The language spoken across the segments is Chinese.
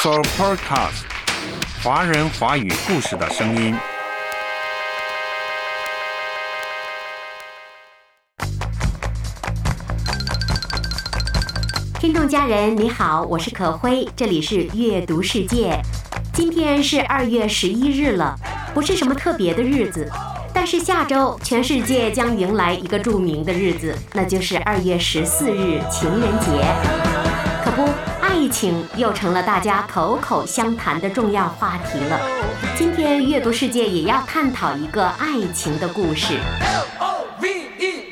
s o Podcast，华人华语故事的声音。听众家人，你好，我是可辉，这里是阅读世界。今天是二月十一日了，不是什么特别的日子。但是下周，全世界将迎来一个著名的日子，那就是二月十四日情人节。疫，情又成了大家口口相谈的重要话题了。今天阅读世界也要探讨一个爱情的故事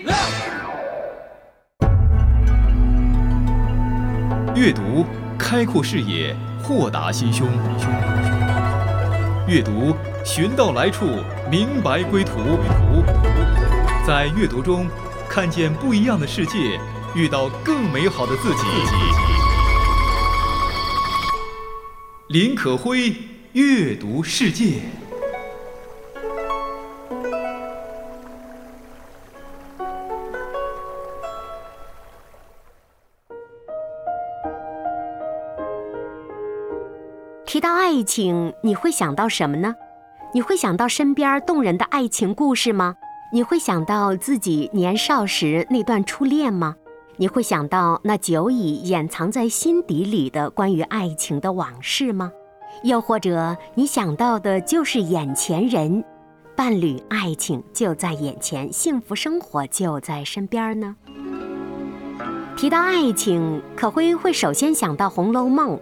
love。阅读开阔视野，豁达心胸。阅读寻到来处。明白归途，在阅读中看见不一样的世界，遇到更美好的自己。林可辉阅读世界，提到爱情，你会想到什么呢？你会想到身边动人的爱情故事吗？你会想到自己年少时那段初恋吗？你会想到那久已掩藏在心底里的关于爱情的往事吗？又或者你想到的就是眼前人，伴侣、爱情就在眼前，幸福生活就在身边呢？提到爱情，可辉会首先想到《红楼梦》，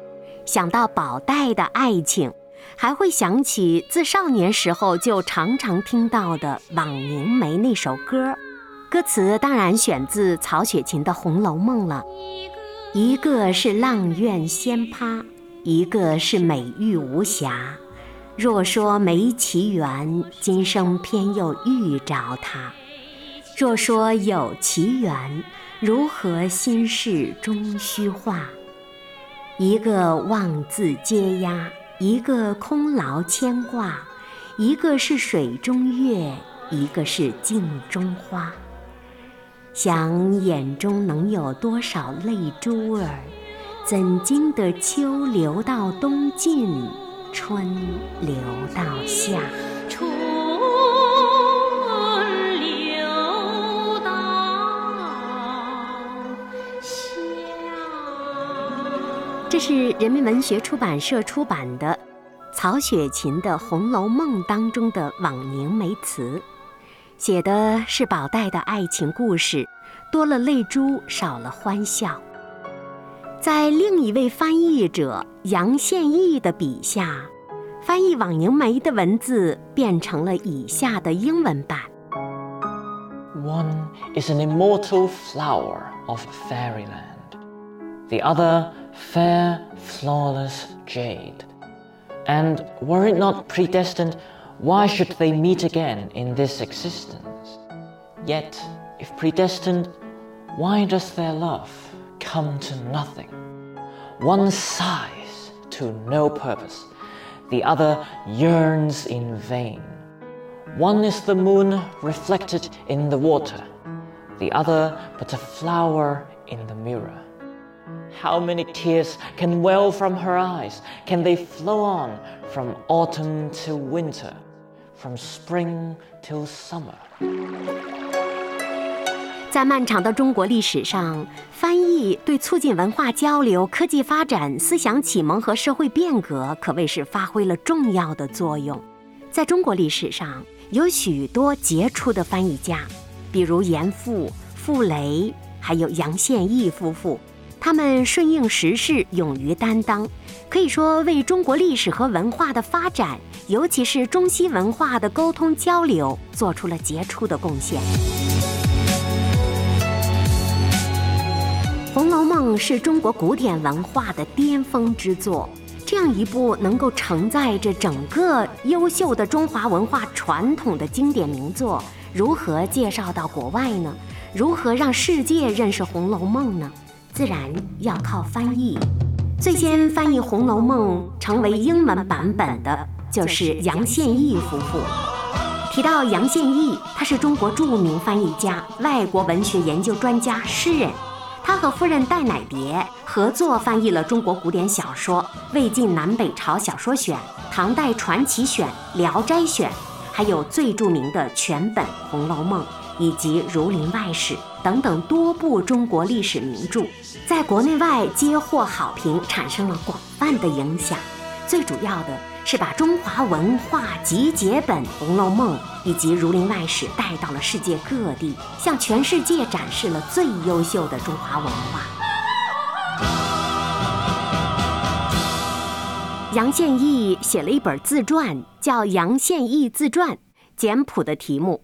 想到宝黛的爱情。还会想起自少年时候就常常听到的《枉凝眉》那首歌，歌词当然选自曹雪芹的《红楼梦》了。一个是阆苑仙葩，一个是美玉无瑕。若说没奇缘，今生偏又遇着他；若说有奇缘，如何心事终虚化？一个妄自嗟呀。一个空劳牵挂，一个是水中月，一个是镜中花。想眼中能有多少泪珠儿？怎经得秋流到冬尽，春流到夏？这是人民文学出版社出版的曹雪芹的《红楼梦》当中的《枉凝眉》词，写的是宝黛的爱情故事，多了泪珠，少了欢笑。在另一位翻译者杨宪益的笔下，翻译《枉凝眉》的文字变成了以下的英文版：One is an immortal flower of fairyland, the other. fair, flawless jade. And were it not predestined, why should they meet again in this existence? Yet, if predestined, why does their love come to nothing? One sighs to no purpose, the other yearns in vain. One is the moon reflected in the water, the other but a flower in the mirror. How many tears can well from her eyes? Can they flow on from autumn to winter, from spring till summer? 在漫长的中国历史上，翻译对促进文化交流、科技发展、思想启蒙和社会变革可谓是发挥了重要的作用。在中国历史上，有许多杰出的翻译家，比如严复、傅雷，还有杨宪益夫妇。他们顺应时势，勇于担当，可以说为中国历史和文化的发展，尤其是中西文化的沟通交流，做出了杰出的贡献。《红楼梦》是中国古典文化的巅峰之作，这样一部能够承载着整个优秀的中华文化传统的经典名作，如何介绍到国外呢？如何让世界认识《红楼梦》呢？自然要靠翻译。最先翻译《红楼梦》成为英文版本的，就是杨宪益夫妇。提到杨宪益，他是中国著名翻译家、外国文学研究专家、诗人。他和夫人戴乃蝶合作翻译了中国古典小说《魏晋南北朝小说选》《唐代传奇选》《聊斋选》，还有最著名的全本《红楼梦》以及《儒林外史》等等多部中国历史名著，在国内外皆获好评，产生了广泛的影响。最主要的是把中华文化集结本《红楼梦》以及《儒林外史》带到了世界各地，向全世界展示了最优秀的中华文化。杨宪益写了一本自传，叫《杨宪益自传》，简朴的题目。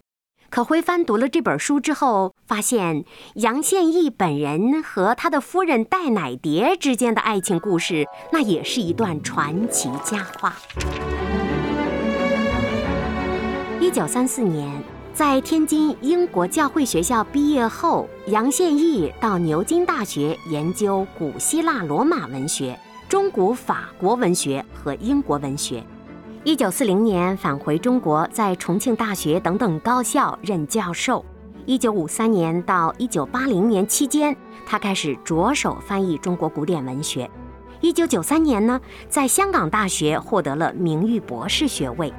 可辉翻读了这本书之后，发现杨宪益本人和他的夫人戴乃蝶之间的爱情故事，那也是一段传奇佳话。一九三四年，在天津英国教会学校毕业后，杨宪益到牛津大学研究古希腊罗马文学、中古法国文学和英国文学。一九四零年返回中国，在重庆大学等等高校任教授。一九五三年到一九八零年期间，他开始着手翻译中国古典文学。一九九三年呢，在香港大学获得了名誉博士学位，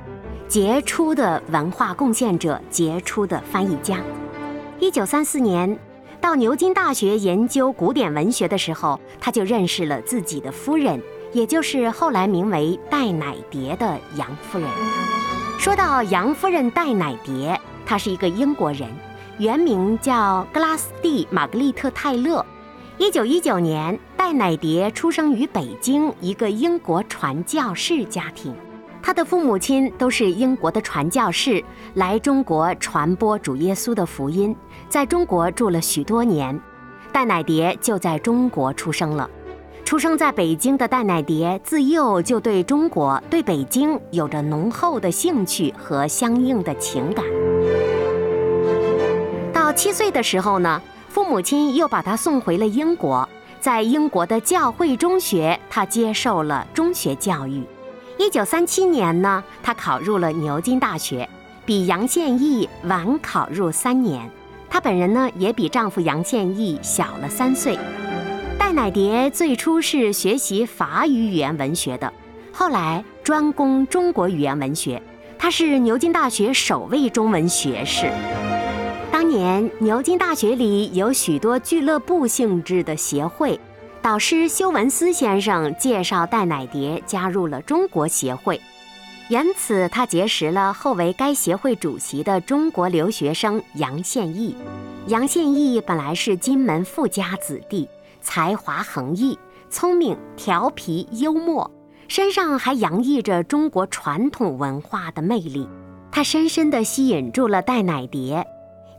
杰出的文化贡献者，杰出的翻译家。一九三四年到牛津大学研究古典文学的时候，他就认识了自己的夫人。也就是后来名为戴乃蝶的杨夫人。说到杨夫人戴乃蝶，她是一个英国人，原名叫格拉斯蒂·玛格丽特·泰勒。一九一九年，戴乃蝶出生于北京一个英国传教士家庭，她的父母亲都是英国的传教士，来中国传播主耶稣的福音，在中国住了许多年。戴乃蝶就在中国出生了。出生在北京的戴乃蝶，自幼就对中国、对北京有着浓厚的兴趣和相应的情感。到七岁的时候呢，父母亲又把她送回了英国，在英国的教会中学，她接受了中学教育。一九三七年呢，她考入了牛津大学，比杨宪益晚考入三年。她本人呢，也比丈夫杨宪益小了三岁。戴乃蝶最初是学习法语语言文学的，后来专攻中国语言文学。他是牛津大学首位中文学士。当年牛津大学里有许多俱乐部性质的协会，导师修文思先生介绍戴乃蝶加入了中国协会，因此他结识了后为该协会主席的中国留学生杨宪益。杨宪益本来是金门富家子弟。才华横溢，聪明、调皮、幽默，身上还洋溢着中国传统文化的魅力。他深深地吸引住了戴乃蝶，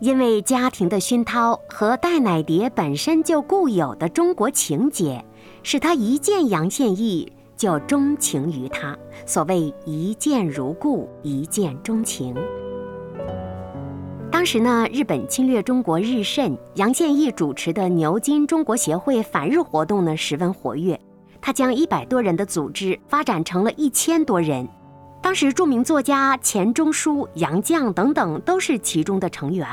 因为家庭的熏陶和戴乃蝶本身就固有的中国情结，使他一见杨宪益就钟情于他。所谓一见如故，一见钟情。当时呢，日本侵略中国日甚，杨宪益主持的牛津中国协会反日活动呢十分活跃。他将一百多人的组织发展成了一千多人。当时著名作家钱钟书、杨绛等等都是其中的成员。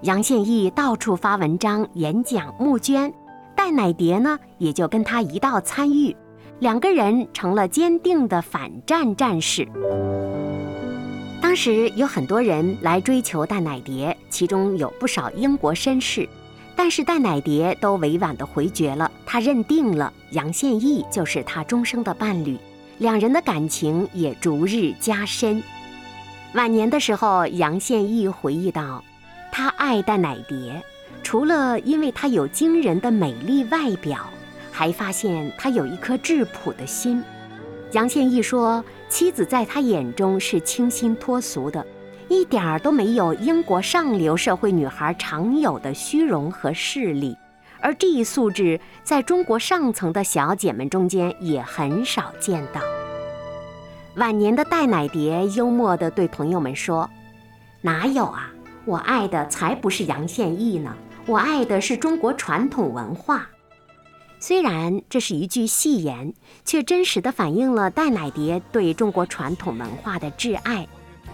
杨宪益到处发文章、演讲、募捐，戴乃蝶呢也就跟他一道参与，两个人成了坚定的反战战士。当时有很多人来追求戴乃蝶，其中有不少英国绅士，但是戴乃蝶都委婉地回绝了。他认定了杨宪益就是他终生的伴侣，两人的感情也逐日加深。晚年的时候，杨宪益回忆道：“他爱戴乃蝶，除了因为她有惊人的美丽外表，还发现她有一颗质朴的心。”杨宪益说。妻子在他眼中是清新脱俗的，一点儿都没有英国上流社会女孩常有的虚荣和势力，而这一素质在中国上层的小姐们中间也很少见到。晚年的戴乃蝶幽默地对朋友们说：“哪有啊，我爱的才不是杨宪益呢，我爱的是中国传统文化。”虽然这是一句戏言，却真实的反映了戴乃蝶对中国传统文化的挚爱。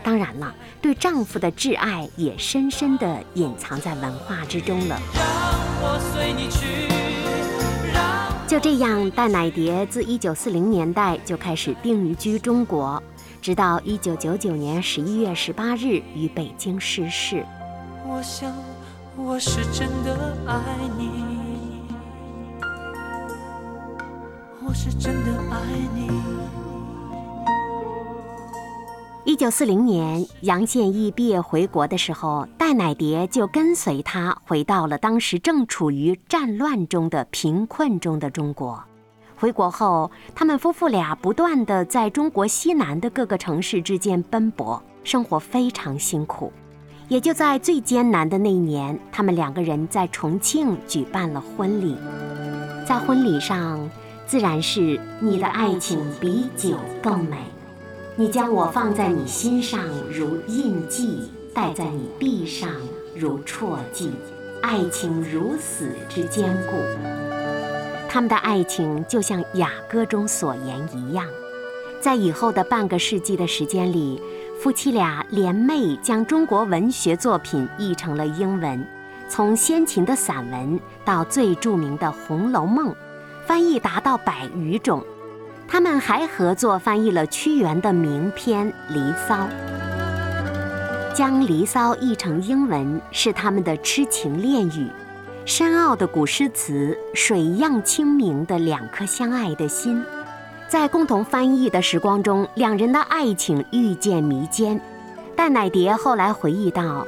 当然了，对丈夫的挚爱也深深的隐藏在文化之中了。让我随你去就这样，戴乃蝶自1940年代就开始定居中国，直到1999年11月18日于北京逝世。我想我是真的爱你，是真的爱你。一九四零年，杨宪益毕业回国的时候，戴乃蝶就跟随他回到了当时正处于战乱中的贫困中的中国。回国后，他们夫妇俩不断的在中国西南的各个城市之间奔波，生活非常辛苦。也就在最艰难的那一年，他们两个人在重庆举办了婚礼。在婚礼上，自然是你的爱情比酒更美。你将我放在你心上如印记，戴在你臂上如戳记，爱情如死之坚固。他们的爱情就像雅歌中所言一样，在以后的半个世纪的时间里，夫妻俩联袂将中国文学作品译成了英文，从先秦的散文到最著名的《红楼梦》，翻译达到百余种。他们还合作翻译了屈原的名篇《离骚》，将《离骚》译成英文是他们的痴情恋语。深奥的古诗词，水一样清明的两颗相爱的心，在共同翻译的时光中，两人的爱情愈见弥坚。戴乃蝶后来回忆道：“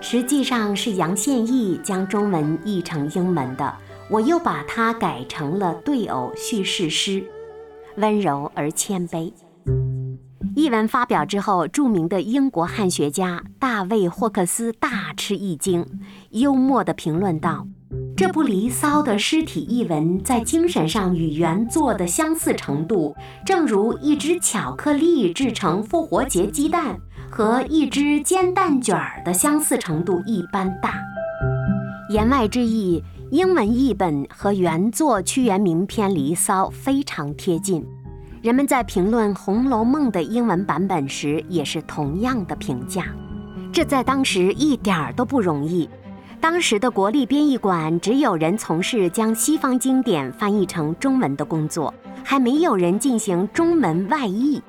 实际上是杨宪益将中文译成英文的，我又把它改成了对偶叙事诗。”温柔而谦卑。译文发表之后，著名的英国汉学家大卫·霍克斯大吃一惊，幽默地评论道：“这部《离骚》的诗体译文在精神上与原作的相似程度，正如一只巧克力制成复活节鸡蛋和一只煎蛋卷儿的相似程度一般大。”言外之意。英文译本和原作屈原名篇《离骚》非常贴近，人们在评论《红楼梦》的英文版本时也是同样的评价。这在当时一点儿都不容易。当时的国立编译馆只有人从事将西方经典翻译成中文的工作，还没有人进行中文外译。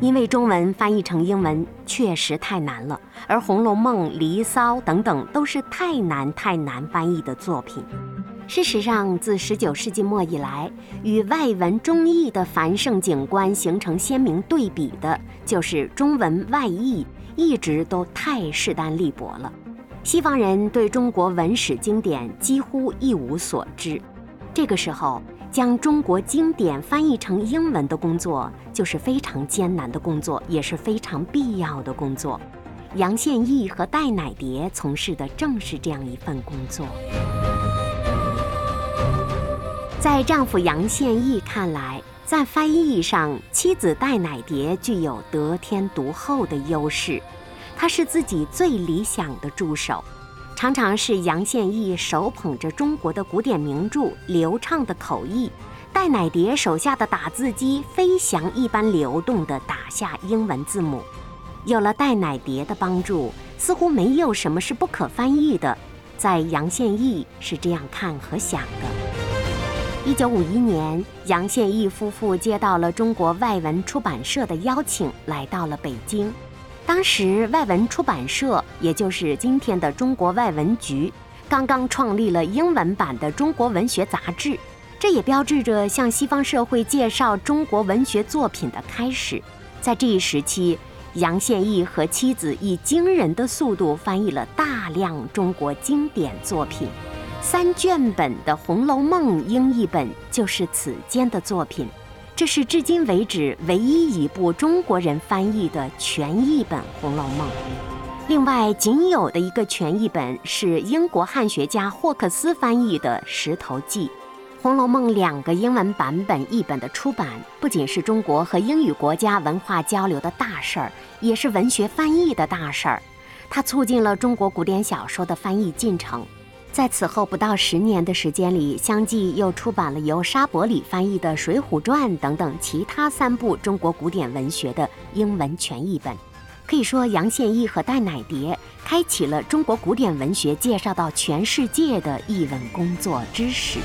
因为中文翻译成英文确实太难了，而《红楼梦》《离骚》等等都是太难太难翻译的作品。事实上，自19世纪末以来，与外文中译的繁盛景观形成鲜明对比的，就是中文外译一直都太势单力薄了。西方人对中国文史经典几乎一无所知，这个时候。将中国经典翻译成英文的工作，就是非常艰难的工作，也是非常必要的工作。杨宪益和戴乃蝶从事的正是这样一份工作。在丈夫杨宪益看来，在翻译上，妻子戴乃蝶具有得天独厚的优势，她是自己最理想的助手。常常是杨宪益手捧着中国的古典名著，流畅的口译；戴乃蝶手下的打字机飞翔一般流动地打下英文字母。有了戴乃蝶的帮助，似乎没有什么是不可翻译的。在杨宪益是这样看和想的。一九五一年，杨宪益夫妇接到了中国外文出版社的邀请，来到了北京。当时，外文出版社，也就是今天的中国外文局，刚刚创立了英文版的《中国文学杂志》，这也标志着向西方社会介绍中国文学作品的开始。在这一时期，杨宪益和妻子以惊人的速度翻译了大量中国经典作品，三卷本的《红楼梦》英译本就是此间的作品。这是至今为止唯一一部中国人翻译的全译本《红楼梦》。另外，仅有的一个全译本是英国汉学家霍克斯翻译的《石头记》。《红楼梦》两个英文版本译本的出版，不仅是中国和英语国家文化交流的大事儿，也是文学翻译的大事儿。它促进了中国古典小说的翻译进程。在此后不到十年的时间里，相继又出版了由沙伯里翻译的《水浒传》等等其他三部中国古典文学的英文全译本。可以说，杨宪益和戴乃蝶开启了中国古典文学介绍到全世界的译文工作之始。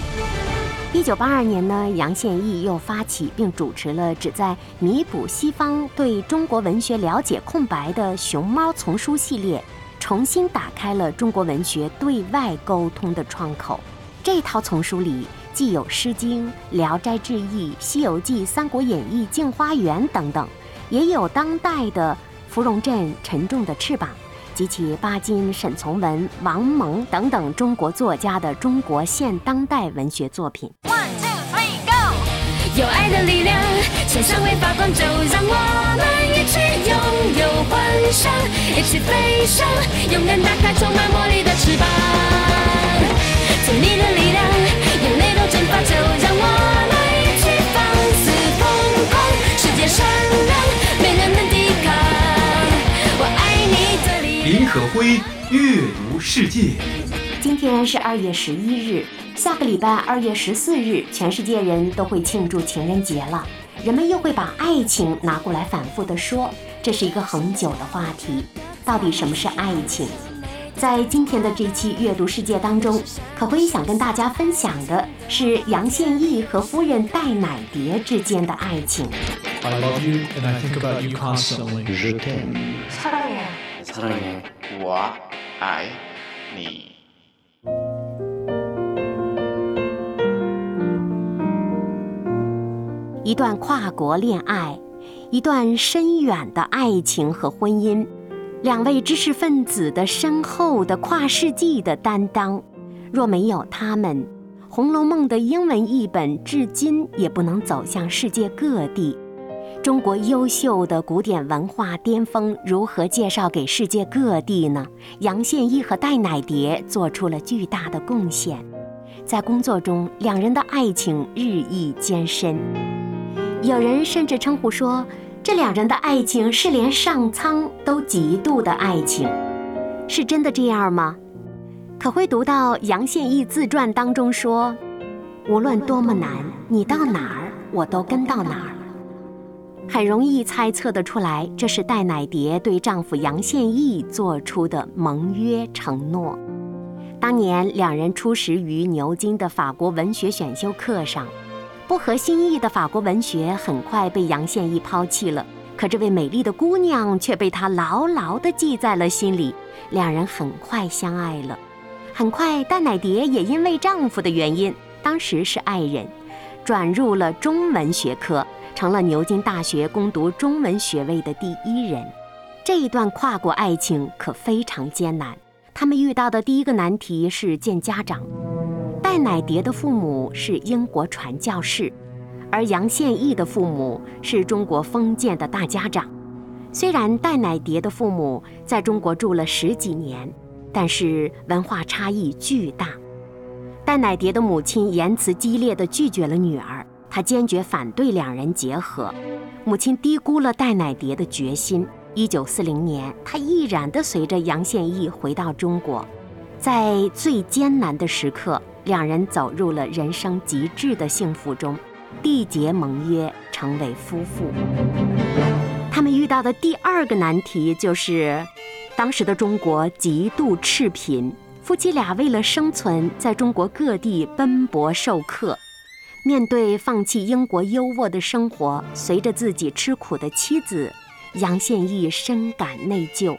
一九八二年呢，杨宪益又发起并主持了旨在弥补西方对中国文学了解空白的“熊猫丛书”系列，重新打开了中国文学对外沟通的窗口。这套丛书里既有《诗经》《聊斋志异》《西游记》《三国演义》《镜花缘》等等，也有当代的芙蓉镇、沉重的翅膀。及其巴金、沈从文、王蒙等等中国作家的中国现当代文学作品。有爱的力量，线上会发光，就让我们一起拥有幻想，一起飞翔，勇敢打开充满魔力的翅膀。尽你的力量，眼泪都蒸发，就让我们一起放肆疯狂，世界善良，没人能抵抗。我爱你的力量。林可辉阅读世界。今天是二月十一日，下个礼拜二月十四日，全世界人都会庆祝情人节了。人们又会把爱情拿过来反复的说，这是一个很久的话题。到底什么是爱情？在今天的这期阅读世界当中，可辉想跟大家分享的是杨宪益和夫人戴乃蝶之间的爱情。 I love you and I think about you constantly. 사랑해. 我爱你。 一段跨国恋爱，一段深远的爱情和婚姻，两位知识分子的深厚的跨世纪的担当。若没有他们，《红楼梦》的英文译本至今也不能走向世界各地。中国优秀的古典文化巅峰如何介绍给世界各地呢？杨宪益和戴乃蝶做出了巨大的贡献，在工作中，两人的爱情日益艰深。有人甚至称呼说，这两人的爱情是连上苍都嫉妒的爱情，是真的这样吗？可会读到杨宪益自传当中说，无论多么难，你到哪儿，我都跟到哪儿。很容易猜测得出来，这是戴乃蝶对丈夫杨宪益做出的盟约承诺。当年两人初识于牛津的法国文学选修课上。不合心意的法国文学很快被杨宪益抛弃了，可这位美丽的姑娘却被他牢牢地记在了心里。两人很快相爱了。很快，戴乃蝶也因为丈夫的原因，当时是爱人，转入了中文学科，成了牛津大学攻读中文学位的第一人。这一段跨国爱情可非常艰难，他们遇到的第一个难题是见家长。戴乃蝶的父母是英国传教士，而杨宪益的父母是中国封建的大家长。虽然戴乃蝶的父母在中国住了十几年，但是文化差异巨大。戴乃蝶的母亲言辞激烈地拒绝了女儿，她坚决反对两人结合。母亲低估了戴乃蝶的决心。一九四零年，她毅然地随着杨宪益回到中国，在最艰难的时刻。两人走入了人生极致的幸福中，缔结盟约，成为夫妇。他们遇到的第二个难题就是，当时的中国极度赤贫，夫妻俩为了生存，在中国各地奔波授课。面对放弃英国优渥的生活，随着自己吃苦的妻子，杨宪益深感内疚。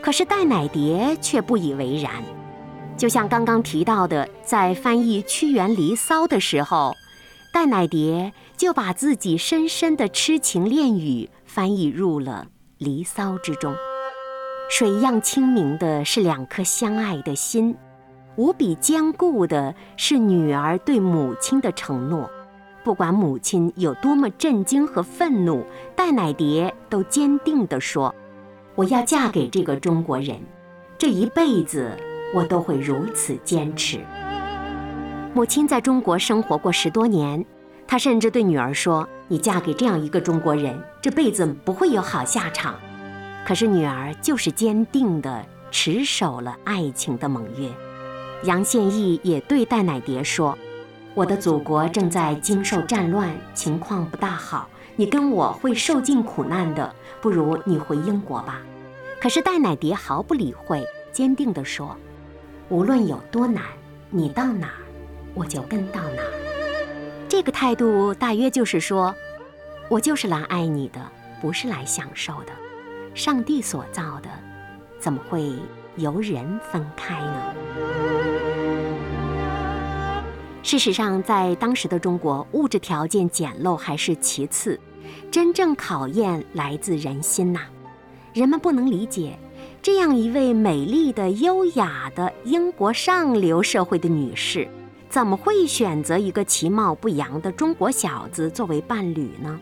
可是戴乃蝶却不以为然。就像刚刚提到的，在翻译屈原《离骚》的时候，戴乃蝶就把自己深深的痴情恋语翻译入了《离骚》之中。水样清明的是两颗相爱的心，无比坚固的是女儿对母亲的承诺。不管母亲有多么震惊和愤怒，戴乃蝶都坚定地说：“我要嫁给这个中国人，这一辈子。”我都会如此坚持。母亲在中国生活过十多年，她甚至对女儿说：“你嫁给这样一个中国人，这辈子不会有好下场。”可是女儿就是坚定地持守了爱情的盟约。杨宪益也对戴乃蝶说：“我的祖国正在经受战乱，情况不大好，你跟我会受尽苦难的，不如你回英国吧。”可是戴乃蝶毫不理会，坚定地说。无论有多难，你到哪儿，我就跟到哪儿。这个态度大约就是说，我就是来爱你的，不是来享受的。上帝所造的，怎么会由人分开呢？事实上，在当时的中国，物质条件简陋还是其次，真正考验来自人心呐。人们不能理解，这样一位美丽的、优雅的英国上流社会的女士，怎么会选择一个其貌不扬的中国小子作为伴侣呢？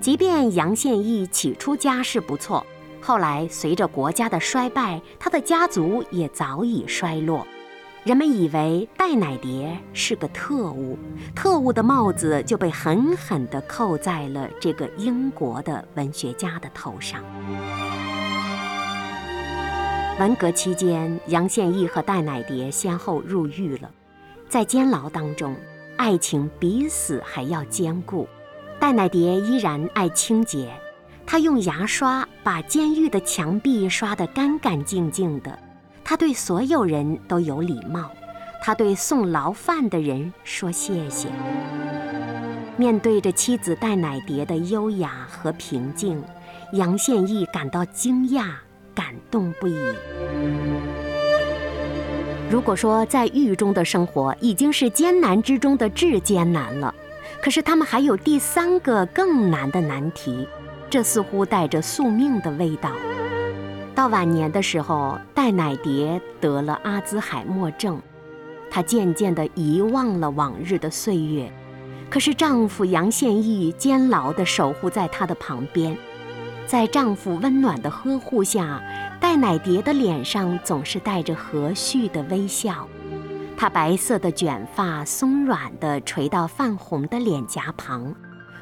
即便杨宪益起初家世不错。后来，随着国家的衰败，他的家族也早已衰落。人们以为戴乃蝶是个特务，特务的帽子就被狠狠地扣在了这个英国的文学家的头上。文革期间，杨宪益和戴乃蝶先后入狱了，在监牢当中，爱情比死还要坚固。戴乃蝶依然爱清洁。他用牙刷把监狱的墙壁刷得干干净净的，他对所有人都有礼貌，他对送牢饭的人说谢谢。面对着妻子戴乃蝶的优雅和平静，杨宪益感到惊讶、感动不已。如果说在狱中的生活已经是艰难之中的至艰难了，可是他们还有第三个更难的难题。这似乎带着宿命的味道。到晚年的时候，戴乃蝶得了阿兹海默症，她渐渐地遗忘了往日的岁月。可是丈夫杨宪益坚牢地守护在她的旁边，在丈夫温暖的呵护下，戴乃蝶的脸上总是带着和煦的微笑。她白色的卷发松软地垂到泛红的脸颊旁。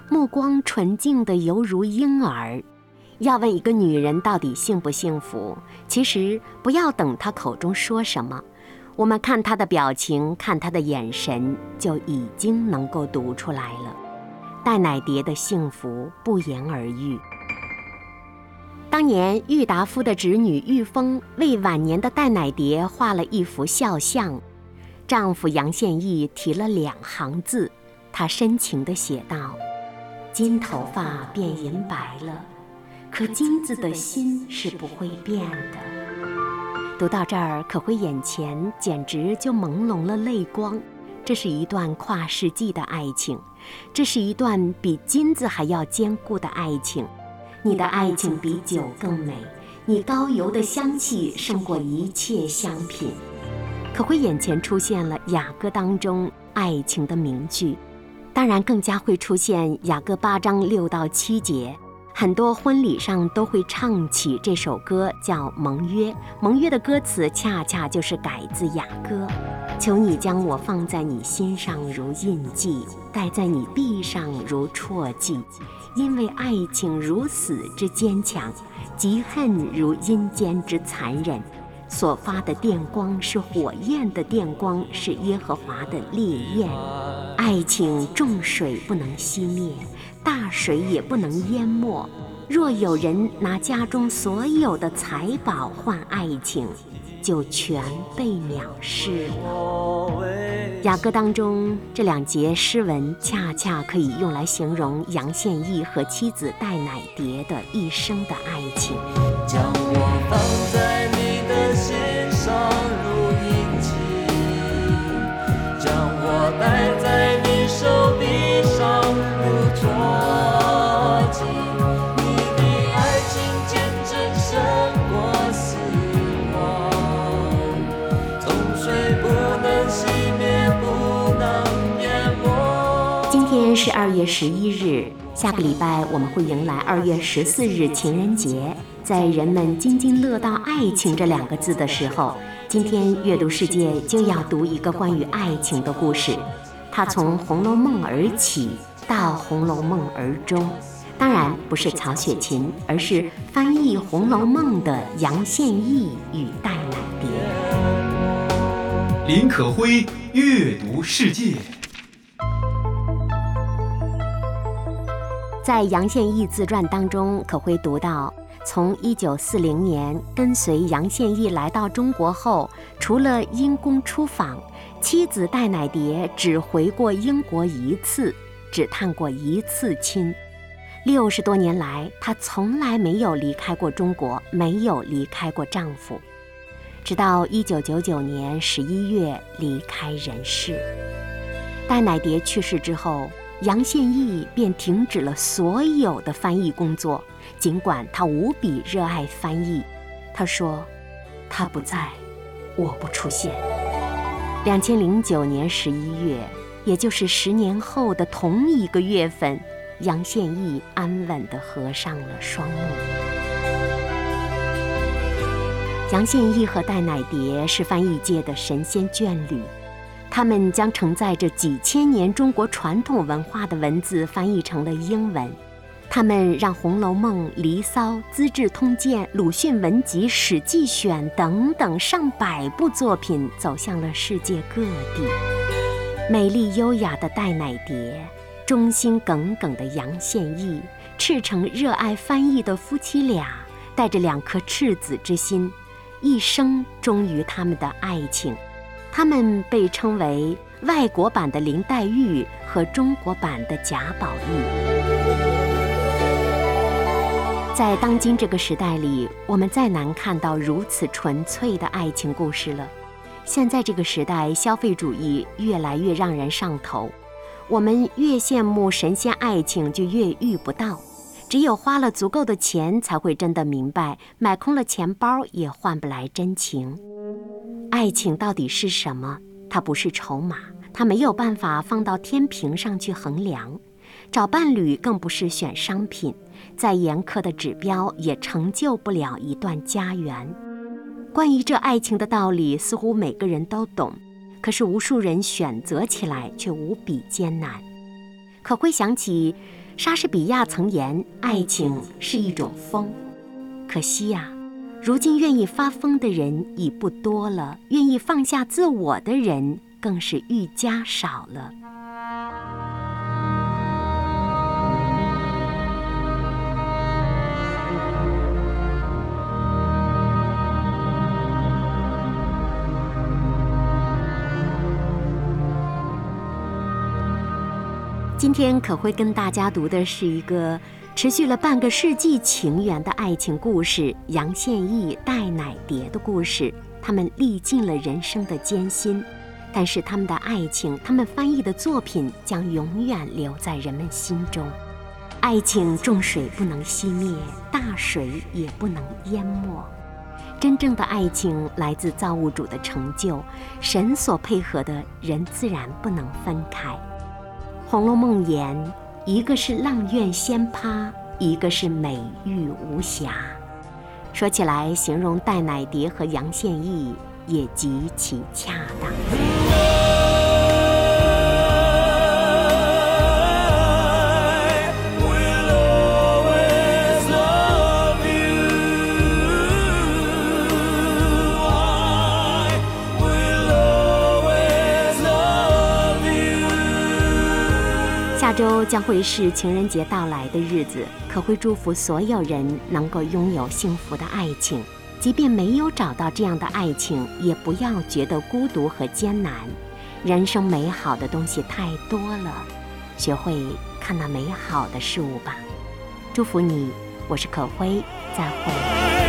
目光纯净的犹如婴儿。要问一个女人到底幸不幸福，其实不要等她口中说什么，我们看她的表情，看她的眼神，就已经能够读出来了。戴乃蝶的幸福不言而喻。当年郁达夫的侄女郁风为晚年的戴乃蝶画了一幅肖像，丈夫杨宪益提了两行字，他深情地写道。金头发变银白了，可金子的心是不会变的。读到这儿，可辉眼前简直就朦胧了泪光。这是一段跨世纪的爱情，这是一段比金子还要坚固的爱情。你的爱情比酒更美，你高油的香气胜过一切香品。可会眼前出现了雅歌当中爱情的名句。当然，更加会出现雅歌八章六到七节，很多婚礼上都会唱起这首歌，叫《盟约》。盟约的歌词恰恰就是改自雅歌。求你将我放在你心上如印记，戴在你臂上如戳记，因为爱情如死之坚强，嫉恨如阴间之残忍。所发的电光是火焰的电光，是耶和华的烈焰。爱情重水不能熄灭，大水也不能淹没。若有人拿家中所有的财宝换爱情，就全被藐视了。雅歌当中这两节诗文，恰恰可以用来形容杨宪益和妻子戴乃蝶的一生的爱情。将我放在是二月十一日，下个礼拜我们会迎来二月十四日情人节。在人们津津乐道“爱情”这两个字的时候，今天阅读世界就要读一个关于爱情的故事。它从《红楼梦》而起，到《红楼梦》而终。当然不是曹雪芹，而是翻译《红楼梦》的杨宪益与戴乃蝶。林可辉阅读世界。在杨宪益自传当中，可会读到从1940年跟随杨宪益来到中国后，除了因公出访，妻子戴乃蝶只回过英国一次，只探过一次亲。六十多年来，她从来没有离开过中国，没有离开过丈夫，直到1999年11月离开人世。戴乃蝶去世之后，杨宪益便停止了所有的翻译工作。尽管他无比热爱翻译，他说：“他不在，我不出现。”两千零九年十一月，也就是十年后的同一个月份，杨宪益安稳地合上了双目。杨宪益和戴乃蝶是翻译界的神仙眷侣，他们将承载着几千年中国传统文化的文字翻译成了英文。他们让《红楼梦》《离骚》《资治通鉴》《鲁迅文集》《史记选》等等上百部作品走向了世界各地。美丽优雅的戴乃蝶，忠心耿耿的杨宪益，赤诚热爱翻译的夫妻俩，带着两颗赤子之心，一生忠于他们的爱情。他们被称为外国版的林黛玉和中国版的贾宝玉。在当今这个时代里，我们再难看到如此纯粹的爱情故事了。现在这个时代，消费主义越来越让人上头，我们越羡慕神仙爱情，就越遇不到。只有花了足够的钱，才会真的明白，买空了钱包也换不来真情。爱情到底是什么？它不是筹码，它没有办法放到天平上去衡量。找伴侣更不是选商品。再严苛的指标也成就不了一段家园。关于这爱情的道理，似乎每个人都懂，可是无数人选择起来却无比艰难。可会想起，莎士比亚曾言：“爱情是一种风。”可惜呀，如今愿意发疯的人已不多了，愿意放下自我的人更是愈加少了。今天可会跟大家读的是一个持续了半个世纪情缘的爱情故事——杨宪益、戴乃蝶的故事。他们历尽了人生的艰辛，但是他们的爱情，他们翻译的作品将永远留在人们心中。爱情重水不能熄灭，大水也不能淹没。真正的爱情来自造物主的成就，神所配合的人自然不能分开。《红楼梦》言，一个是阆苑仙葩，一个是美玉无瑕。说起来，形容戴乃蝶和杨宪益也极其恰当。周将会是情人节到来的日子，可会祝福所有人能够拥有幸福的爱情。即便没有找到这样的爱情，也不要觉得孤独和艰难。人生美好的东西太多了，学会看那美好的事物吧。祝福你，我是可辉，再会。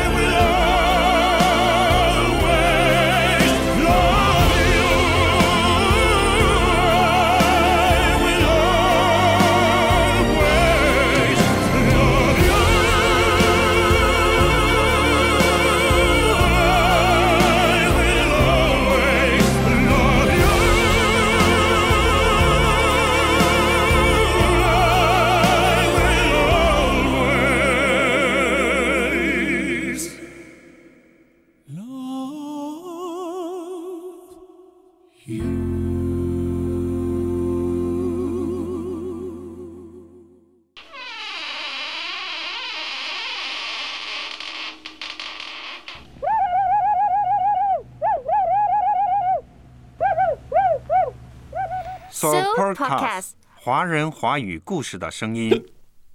华人华语故事的声音。